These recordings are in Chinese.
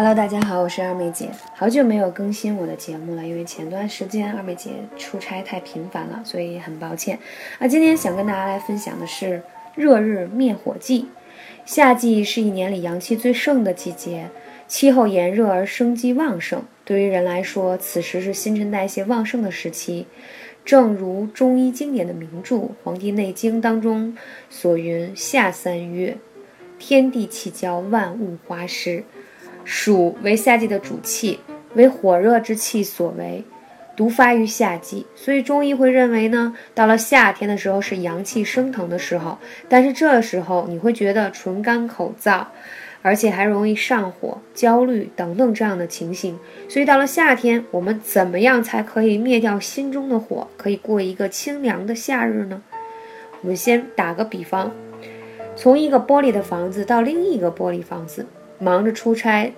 Hello，大家好，我是二妹姐，好久没有更新我的节目了，因为前段时间二妹姐出差太频繁了，所以很抱歉。那今天想跟大家来分享的是热日灭火剂。夏季是一年里阳气最盛的季节，气候炎热而生机旺盛，对于人来说，此时是新陈代谢旺盛的时期。正如中医经典的名著《黄帝内经》当中所云：“夏三月，天地气交，万物花施。”暑为夏季的主气，为火热之气所为，独发于夏季。所以中医会认为呢，到了夏天的时候是阳气升腾的时候。但是这时候你会觉得唇干口燥，而且还容易上火、焦虑等等这样的情形。所以到了夏天，我们怎么样才可以灭掉心中的火，可以过一个清凉的夏日呢？我们先打个比方，从一个玻璃的房子到另一个玻璃房子。忙着出差，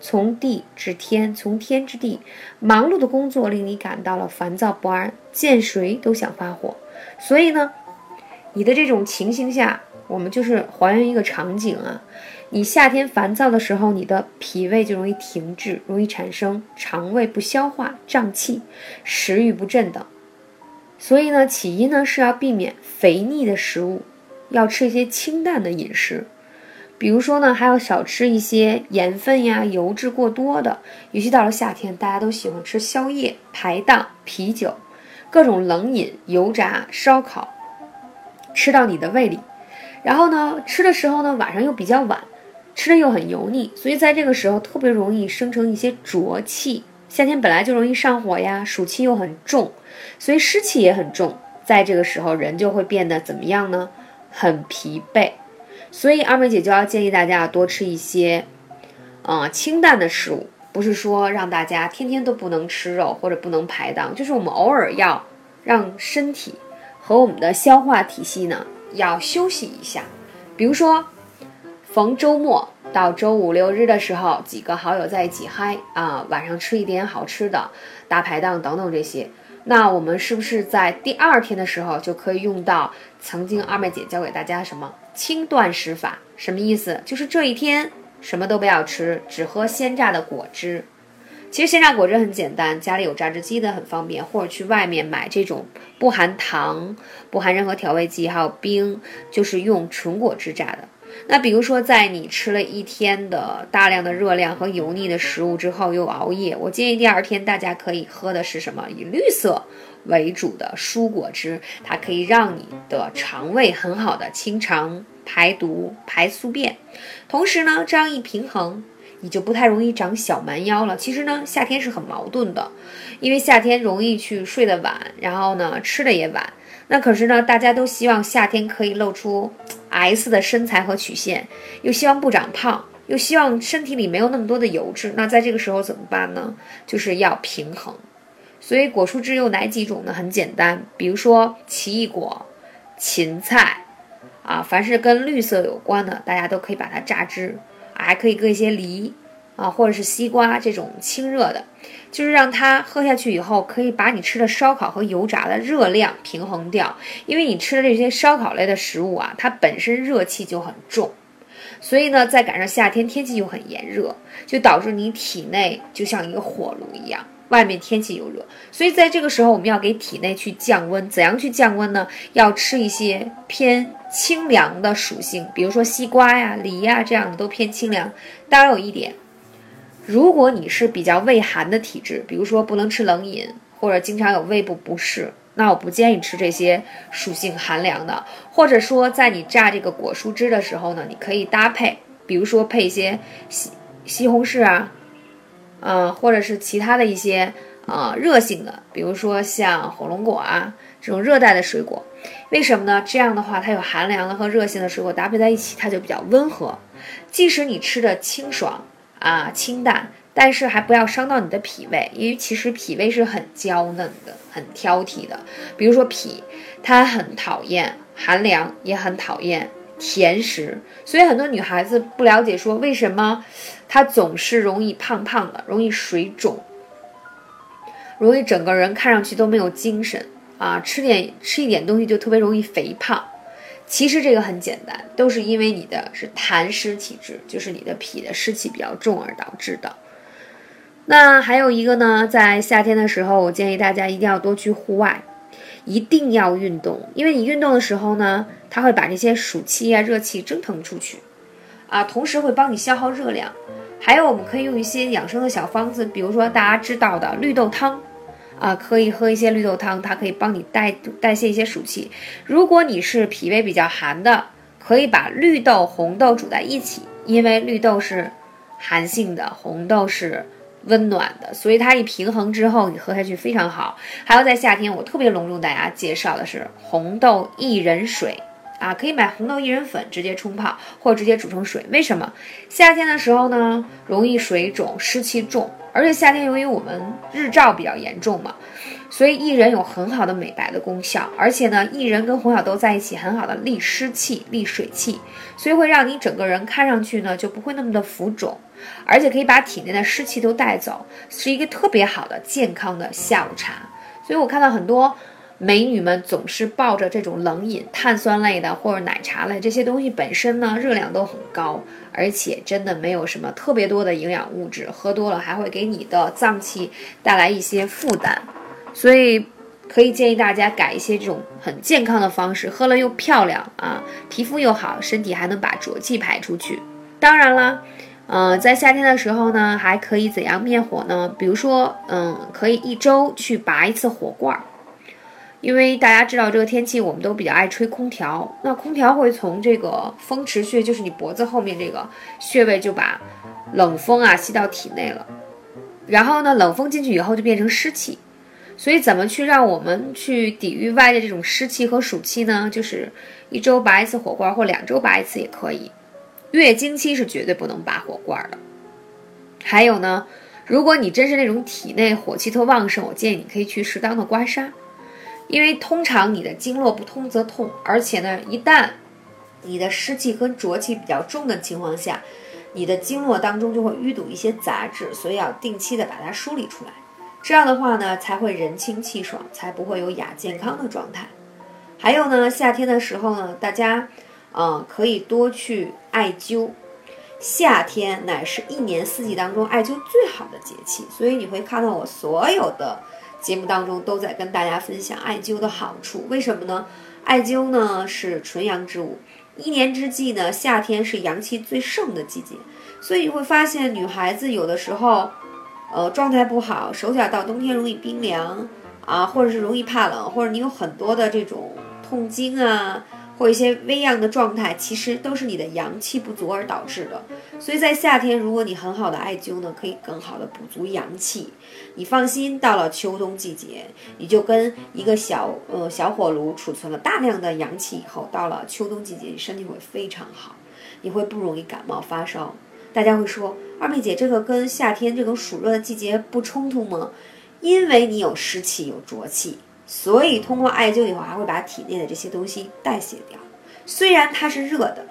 从地至天，从天至地，忙碌的工作令你感到了烦躁不安，见谁都想发火。所以呢，你的这种情形下，我们就是还原一个场景啊。你夏天烦躁的时候，你的脾胃就容易停滞，容易产生肠胃不消化、胀气、食欲不振等。所以呢，起因呢是要避免肥腻的食物，要吃一些清淡的饮食。比如说呢，还要少吃一些盐分呀、油脂过多的。尤其到了夏天，大家都喜欢吃宵夜、排档、啤酒、各种冷饮、油炸、烧烤，吃到你的胃里。然后呢，吃的时候呢，晚上又比较晚，吃的又很油腻，所以在这个时候特别容易生成一些浊气。夏天本来就容易上火呀，暑气又很重，所以湿气也很重。在这个时候，人就会变得怎么样呢？很疲惫。所以二妹姐就要建议大家多吃一些，呃，清淡的食物，不是说让大家天天都不能吃肉或者不能排档，就是我们偶尔要让身体和我们的消化体系呢要休息一下。比如说，逢周末到周五六日的时候，几个好友在一起嗨啊，晚上吃一点好吃的，大排档等等这些。那我们是不是在第二天的时候就可以用到曾经二妹姐教给大家什么轻断食法？什么意思？就是这一天什么都不要吃，只喝鲜榨的果汁。其实鲜榨果汁很简单，家里有榨汁机的很方便，或者去外面买这种不含糖、不含任何调味剂，还有冰，就是用纯果汁榨的。那比如说，在你吃了一天的大量的热量和油腻的食物之后，又熬夜，我建议第二天大家可以喝的是什么？以绿色为主的蔬果汁，它可以让你的肠胃很好的清肠排毒、排宿便。同时呢，这样一平衡，你就不太容易长小蛮腰了。其实呢，夏天是很矛盾的，因为夏天容易去睡得晚，然后呢，吃的也晚。那可是呢，大家都希望夏天可以露出 S 的身材和曲线，又希望不长胖，又希望身体里没有那么多的油脂。那在这个时候怎么办呢？就是要平衡。所以果蔬汁有哪几种呢？很简单，比如说奇异果、芹菜，啊，凡是跟绿色有关的，大家都可以把它榨汁，还可以搁一些梨。啊，或者是西瓜这种清热的，就是让它喝下去以后，可以把你吃的烧烤和油炸的热量平衡掉。因为你吃的这些烧烤类的食物啊，它本身热气就很重，所以呢，再赶上夏天天气又很炎热，就导致你体内就像一个火炉一样，外面天气又热，所以在这个时候我们要给体内去降温。怎样去降温呢？要吃一些偏清凉的属性，比如说西瓜呀、梨呀这样的都偏清凉。当然有一点。如果你是比较畏寒的体质，比如说不能吃冷饮，或者经常有胃部不适，那我不建议吃这些属性寒凉的。或者说，在你榨这个果蔬汁的时候呢，你可以搭配，比如说配一些西西红柿啊，嗯，或者是其他的一些呃热性的，比如说像火龙果啊这种热带的水果。为什么呢？这样的话，它有寒凉的和热性的水果搭配在一起，它就比较温和。即使你吃的清爽。啊，清淡，但是还不要伤到你的脾胃，因为其实脾胃是很娇嫩的，很挑剔的。比如说脾，它很讨厌寒凉，也很讨厌甜食，所以很多女孩子不了解说为什么她总是容易胖胖的，容易水肿，容易整个人看上去都没有精神啊，吃点吃一点东西就特别容易肥胖。其实这个很简单，都是因为你的是痰湿体质，就是你的脾的湿气比较重而导致的。那还有一个呢，在夏天的时候，我建议大家一定要多去户外，一定要运动，因为你运动的时候呢，它会把这些暑气啊、热气蒸腾出去，啊，同时会帮你消耗热量。还有，我们可以用一些养生的小方子，比如说大家知道的绿豆汤。啊，可以喝一些绿豆汤，它可以帮你代代谢一些暑气。如果你是脾胃比较寒的，可以把绿豆、红豆煮在一起，因为绿豆是寒性的，红豆是温暖的，所以它一平衡之后，你喝下去非常好。还有在夏天，我特别隆重大家介绍的是红豆薏仁水。啊，可以买红豆薏仁粉直接冲泡，或者直接煮成水。为什么？夏天的时候呢，容易水肿，湿气重，而且夏天由于我们日照比较严重嘛，所以薏仁有很好的美白的功效。而且呢，薏仁跟红小豆在一起，很好的利湿气、利水气，所以会让你整个人看上去呢就不会那么的浮肿，而且可以把体内的湿气都带走，是一个特别好的健康的下午茶。所以我看到很多。美女们总是抱着这种冷饮、碳酸类的或者奶茶类这些东西，本身呢热量都很高，而且真的没有什么特别多的营养物质，喝多了还会给你的脏器带来一些负担，所以可以建议大家改一些这种很健康的方式，喝了又漂亮啊，皮肤又好，身体还能把浊气排出去。当然了，嗯，在夏天的时候呢，还可以怎样灭火呢？比如说，嗯，可以一周去拔一次火罐儿。因为大家知道这个天气，我们都比较爱吹空调。那空调会从这个风池穴，就是你脖子后面这个穴位，就把冷风啊吸到体内了。然后呢，冷风进去以后就变成湿气。所以怎么去让我们去抵御外界这种湿气和暑气呢？就是一周拔一次火罐，或两周拔一次也可以。月经期是绝对不能拔火罐的。还有呢，如果你真是那种体内火气特旺盛，我建议你可以去适当的刮痧。因为通常你的经络不通则痛，而且呢，一旦你的湿气和浊气比较重的情况下，你的经络当中就会淤堵一些杂质，所以要定期的把它梳理出来。这样的话呢，才会人清气爽，才不会有亚健康的状态。还有呢，夏天的时候呢，大家嗯可以多去艾灸。夏天乃是一年四季当中艾灸最好的节气，所以你会看到我所有的。节目当中都在跟大家分享艾灸的好处，为什么呢？艾灸呢是纯阳之物，一年之计呢，夏天是阳气最盛的季节，所以你会发现女孩子有的时候，呃，状态不好，手脚到冬天容易冰凉啊，或者是容易怕冷，或者你有很多的这种痛经啊。或一些微恙的状态，其实都是你的阳气不足而导致的。所以在夏天，如果你很好的艾灸呢，可以更好的补足阳气。你放心，到了秋冬季节，你就跟一个小呃小火炉储存了大量的阳气以后，到了秋冬季节，你身体会非常好，你会不容易感冒发烧。大家会说，二妹姐，这个跟夏天这种暑热的季节不冲突吗？因为你有湿气，有浊气。所以通过艾灸以后，还会把体内的这些东西代谢掉。虽然它是热的，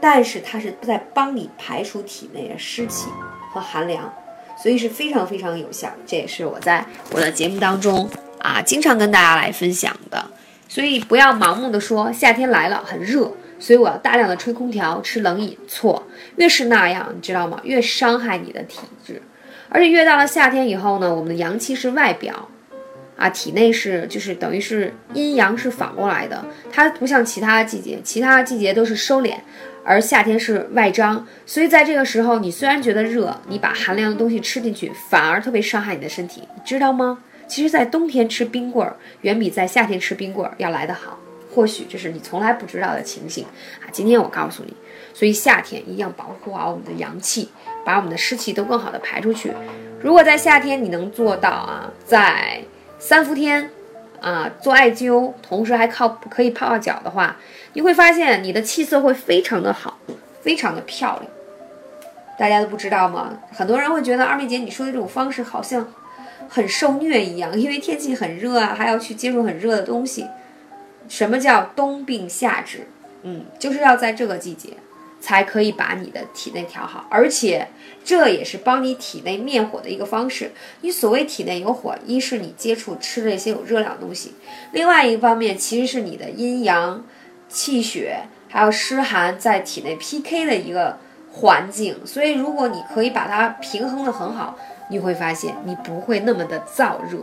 但是它是在帮你排除体内的湿气和寒凉，所以是非常非常有效。这也是我在我的节目当中啊，经常跟大家来分享的。所以不要盲目的说夏天来了很热，所以我要大量的吹空调、吃冷饮。错，越是那样，你知道吗？越伤害你的体质。而且越到了夏天以后呢，我们的阳气是外表。啊，体内是就是等于是阴阳是反过来的，它不像其他季节，其他季节都是收敛，而夏天是外张，所以在这个时候，你虽然觉得热，你把寒凉的东西吃进去，反而特别伤害你的身体，你知道吗？其实，在冬天吃冰棍儿，远比在夏天吃冰棍儿要来得好。或许这是你从来不知道的情形啊！今天我告诉你，所以夏天一定要保护好我们的阳气，把我们的湿气都更好的排出去。如果在夏天你能做到啊，在三伏天，啊，做艾灸，同时还靠可以泡泡脚的话，你会发现你的气色会非常的好，非常的漂亮。大家都不知道吗？很多人会觉得二妹姐你说的这种方式好像很受虐一样，因为天气很热啊，还要去接触很热的东西。什么叫冬病夏治？嗯，就是要在这个季节才可以把你的体内调好，而且这也是帮你体内灭火的一个方式。你所谓体内有火，一是你接触吃这些有热量的东西，另外一个方面其实是你的阴阳、气血还有湿寒在体内 PK 的一个。环境，所以如果你可以把它平衡的很好，你会发现你不会那么的燥热，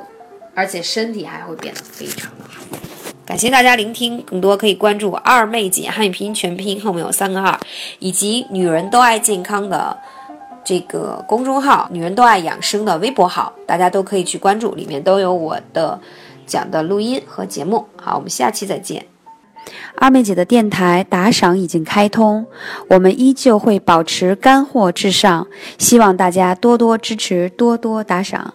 而且身体还会变得非常的好。感谢大家聆听，更多可以关注二妹姐汉语拼音全拼后面有三个二，以及女人都爱健康的这个公众号，女人都爱养生的微博号，大家都可以去关注，里面都有我的讲的录音和节目。好，我们下期再见。二妹姐的电台打赏已经开通，我们依旧会保持干货至上，希望大家多多支持，多多打赏。